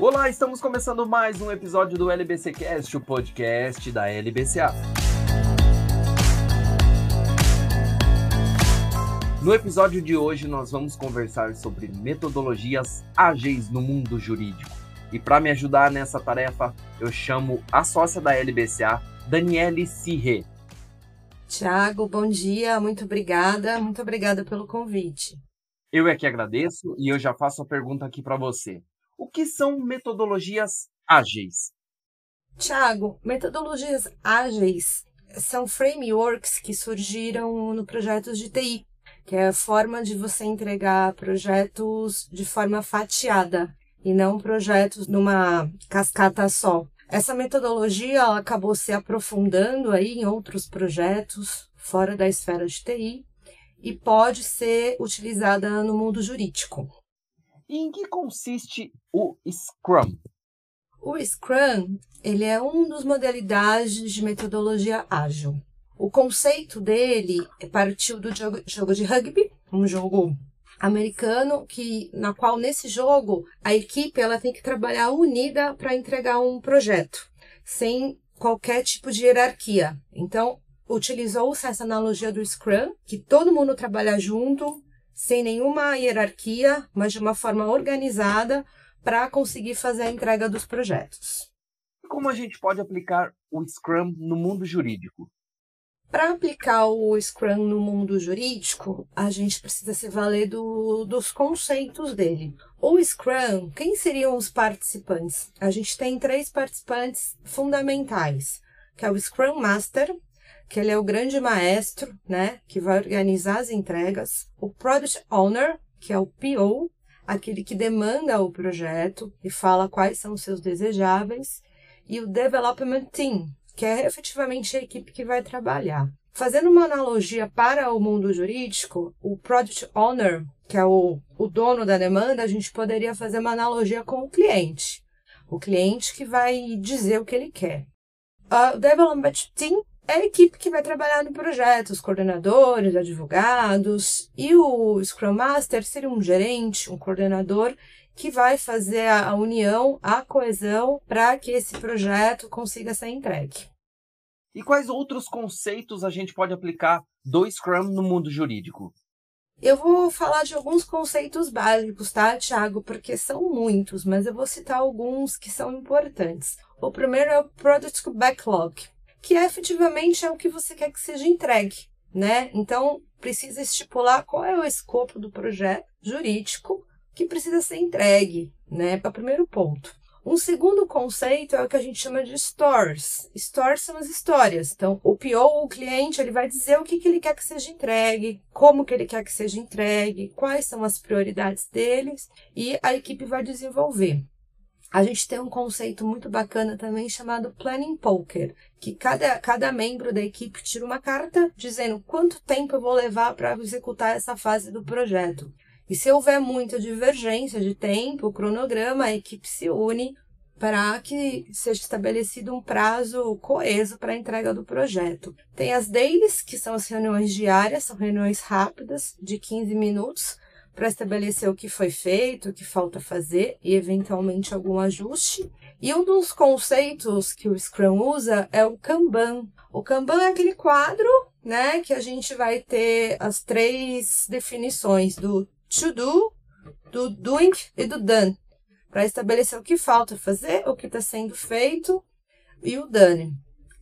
Olá, estamos começando mais um episódio do LBC Cast, o podcast da LBCA. No episódio de hoje, nós vamos conversar sobre metodologias ágeis no mundo jurídico. E para me ajudar nessa tarefa, eu chamo a sócia da LBCA, Daniele Cirre. Tiago, bom dia, muito obrigada, muito obrigada pelo convite. Eu é que agradeço e eu já faço a pergunta aqui para você. Que são metodologias ágeis? Tiago, metodologias ágeis são frameworks que surgiram no projetos de TI, que é a forma de você entregar projetos de forma fatiada e não projetos numa cascata só. Essa metodologia acabou se aprofundando aí em outros projetos fora da esfera de TI e pode ser utilizada no mundo jurídico. Em que consiste o Scrum? O Scrum, ele é um dos modalidades de metodologia ágil. O conceito dele partiu do jogo, jogo de rugby, um jogo americano que na qual nesse jogo a equipe ela tem que trabalhar unida para entregar um projeto, sem qualquer tipo de hierarquia. Então, utilizou-se essa analogia do Scrum, que todo mundo trabalha junto, sem nenhuma hierarquia, mas de uma forma organizada para conseguir fazer a entrega dos projetos. Como a gente pode aplicar o Scrum no mundo jurídico? Para aplicar o Scrum no mundo jurídico, a gente precisa se valer do, dos conceitos dele. O Scrum, quem seriam os participantes? A gente tem três participantes fundamentais, que é o Scrum Master, que ele é o grande maestro, né, que vai organizar as entregas, o Product Owner, que é o PO, aquele que demanda o projeto e fala quais são os seus desejáveis, e o Development Team, que é efetivamente a equipe que vai trabalhar. Fazendo uma analogia para o mundo jurídico, o Product Owner, que é o, o dono da demanda, a gente poderia fazer uma analogia com o cliente. O cliente que vai dizer o que ele quer. O Development Team é a equipe que vai trabalhar no projeto, os coordenadores, advogados, e o Scrum Master seria um gerente, um coordenador que vai fazer a união, a coesão para que esse projeto consiga ser entregue. E quais outros conceitos a gente pode aplicar do Scrum no mundo jurídico? Eu vou falar de alguns conceitos básicos, tá, Thiago? Porque são muitos, mas eu vou citar alguns que são importantes. O primeiro é o Product Backlog, que efetivamente é o que você quer que seja entregue, né? Então, precisa estipular qual é o escopo do projeto jurídico que precisa ser entregue, né? Para o primeiro ponto. Um segundo conceito é o que a gente chama de stores. Stores são as histórias. Então, o PO, o cliente, ele vai dizer o que, que ele quer que seja entregue, como que ele quer que seja entregue, quais são as prioridades deles e a equipe vai desenvolver. A gente tem um conceito muito bacana também chamado Planning Poker, que cada, cada membro da equipe tira uma carta dizendo quanto tempo eu vou levar para executar essa fase do projeto. E se houver muita divergência de tempo, cronograma, a equipe se une para que seja estabelecido um prazo coeso para a entrega do projeto. Tem as dailies, que são as reuniões diárias, são reuniões rápidas, de 15 minutos, para estabelecer o que foi feito, o que falta fazer e eventualmente algum ajuste. E um dos conceitos que o Scrum usa é o Kanban. O Kanban é aquele quadro, né, que a gente vai ter as três definições do to do, do doing e do done, para estabelecer o que falta fazer, o que está sendo feito e o done.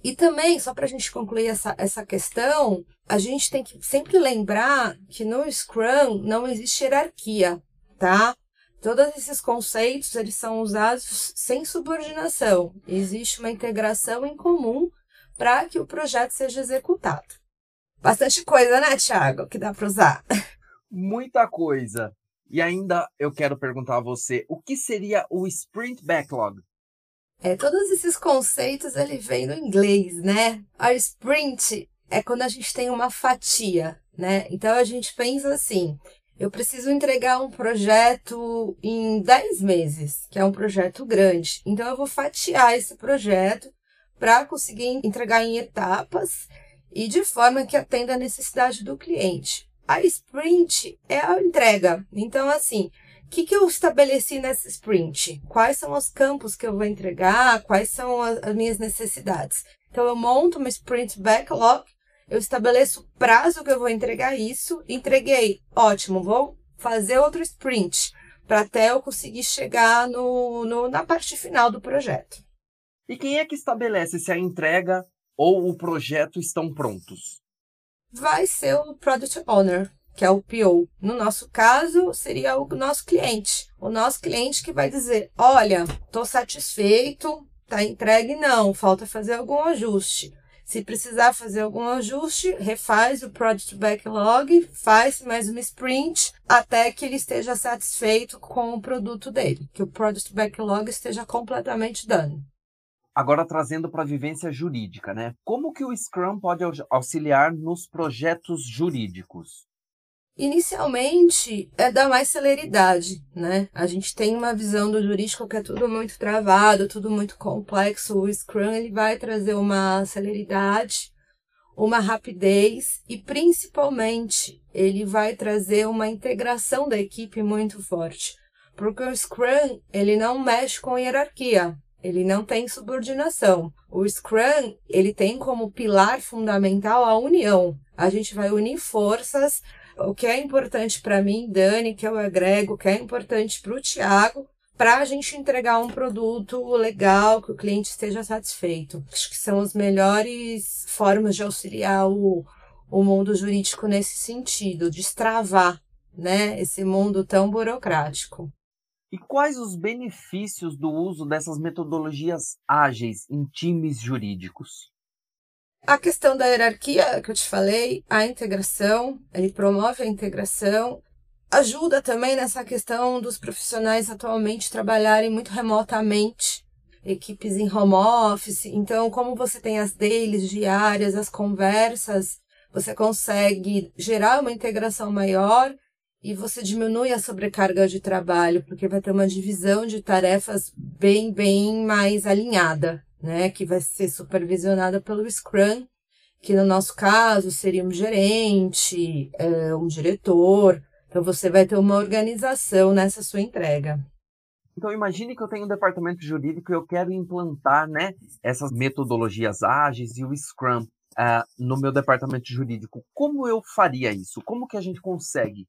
E também, só para a gente concluir essa, essa questão, a gente tem que sempre lembrar que no Scrum não existe hierarquia, tá? Todos esses conceitos eles são usados sem subordinação. Existe uma integração em comum para que o projeto seja executado. Bastante coisa, né, Thiago, que dá para usar. Muita coisa. E ainda eu quero perguntar a você, o que seria o Sprint Backlog? É, todos esses conceitos ele vem do inglês, né? A sprint é quando a gente tem uma fatia, né? Então a gente pensa assim: eu preciso entregar um projeto em 10 meses, que é um projeto grande. Então eu vou fatiar esse projeto para conseguir entregar em etapas e de forma que atenda a necessidade do cliente. A sprint é a entrega. Então, assim, O que, que eu estabeleci nessa sprint? Quais são os campos que eu vou entregar? Quais são as, as minhas necessidades? Então, eu monto uma sprint backlog, eu estabeleço o prazo que eu vou entregar isso. Entreguei, ótimo, vou fazer outro sprint para até eu conseguir chegar no, no, na parte final do projeto. E quem é que estabelece se a entrega ou o projeto estão prontos? Vai ser o Product Owner, que é o PO. No nosso caso, seria o nosso cliente. O nosso cliente que vai dizer: olha, estou satisfeito, está entregue, não, falta fazer algum ajuste. Se precisar fazer algum ajuste, refaz o Project Backlog, faz mais uma sprint até que ele esteja satisfeito com o produto dele, que o Project Backlog esteja completamente done. Agora trazendo para a vivência jurídica, né? Como que o Scrum pode auxiliar nos projetos jurídicos? Inicialmente é dar mais celeridade, né? A gente tem uma visão do jurídico que é tudo muito travado, tudo muito complexo. O Scrum ele vai trazer uma celeridade, uma rapidez e principalmente ele vai trazer uma integração da equipe muito forte. Porque o Scrum, ele não mexe com hierarquia, ele não tem subordinação. O Scrum, ele tem como pilar fundamental a união. A gente vai unir forças o que é importante para mim, Dani, que eu agrego, o que é importante para o Tiago, para a gente entregar um produto legal, que o cliente esteja satisfeito. Acho que são as melhores formas de auxiliar o, o mundo jurídico nesse sentido, destravar né, esse mundo tão burocrático. E quais os benefícios do uso dessas metodologias ágeis em times jurídicos? A questão da hierarquia que eu te falei, a integração, ele promove a integração, ajuda também nessa questão dos profissionais atualmente trabalharem muito remotamente, equipes em home office. Então, como você tem as dailies diárias, as conversas, você consegue gerar uma integração maior e você diminui a sobrecarga de trabalho, porque vai ter uma divisão de tarefas bem, bem mais alinhada né, que vai ser supervisionada pelo Scrum, que no nosso caso seria um gerente, é, um diretor. Então você vai ter uma organização nessa sua entrega. Então imagine que eu tenho um departamento jurídico e eu quero implantar, né, essas metodologias ágeis e o Scrum uh, no meu departamento jurídico. Como eu faria isso? Como que a gente consegue?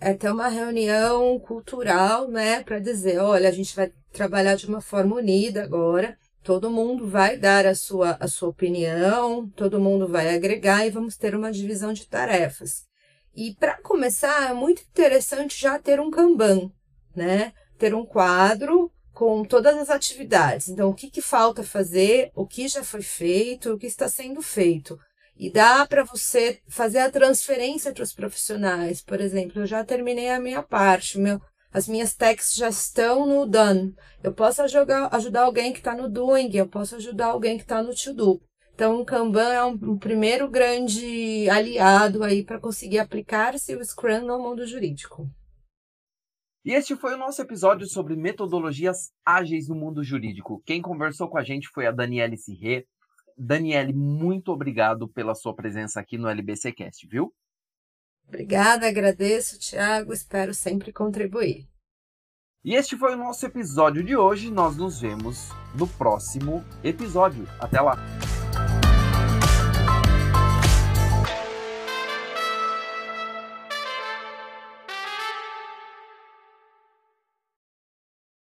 É ter uma reunião cultural, né, para dizer, olha, a gente vai trabalhar de uma forma unida agora Todo mundo vai dar a sua, a sua opinião, todo mundo vai agregar e vamos ter uma divisão de tarefas. E para começar, é muito interessante já ter um Kanban, né? Ter um quadro com todas as atividades. Então, o que, que falta fazer, o que já foi feito, o que está sendo feito. E dá para você fazer a transferência para os profissionais. Por exemplo, eu já terminei a minha parte, meu, as minhas techs já estão no done. Eu posso ajudar, ajudar alguém que está no doing, eu posso ajudar alguém que está no to do. Então, o Kanban é um, um primeiro grande aliado aí para conseguir aplicar-se o Scrum no mundo jurídico. E este foi o nosso episódio sobre metodologias ágeis no mundo jurídico. Quem conversou com a gente foi a Daniele Sirré. Daniele, muito obrigado pela sua presença aqui no LBCcast, viu? Obrigada, agradeço, Tiago, espero sempre contribuir. E este foi o nosso episódio de hoje. Nós nos vemos no próximo episódio. Até lá!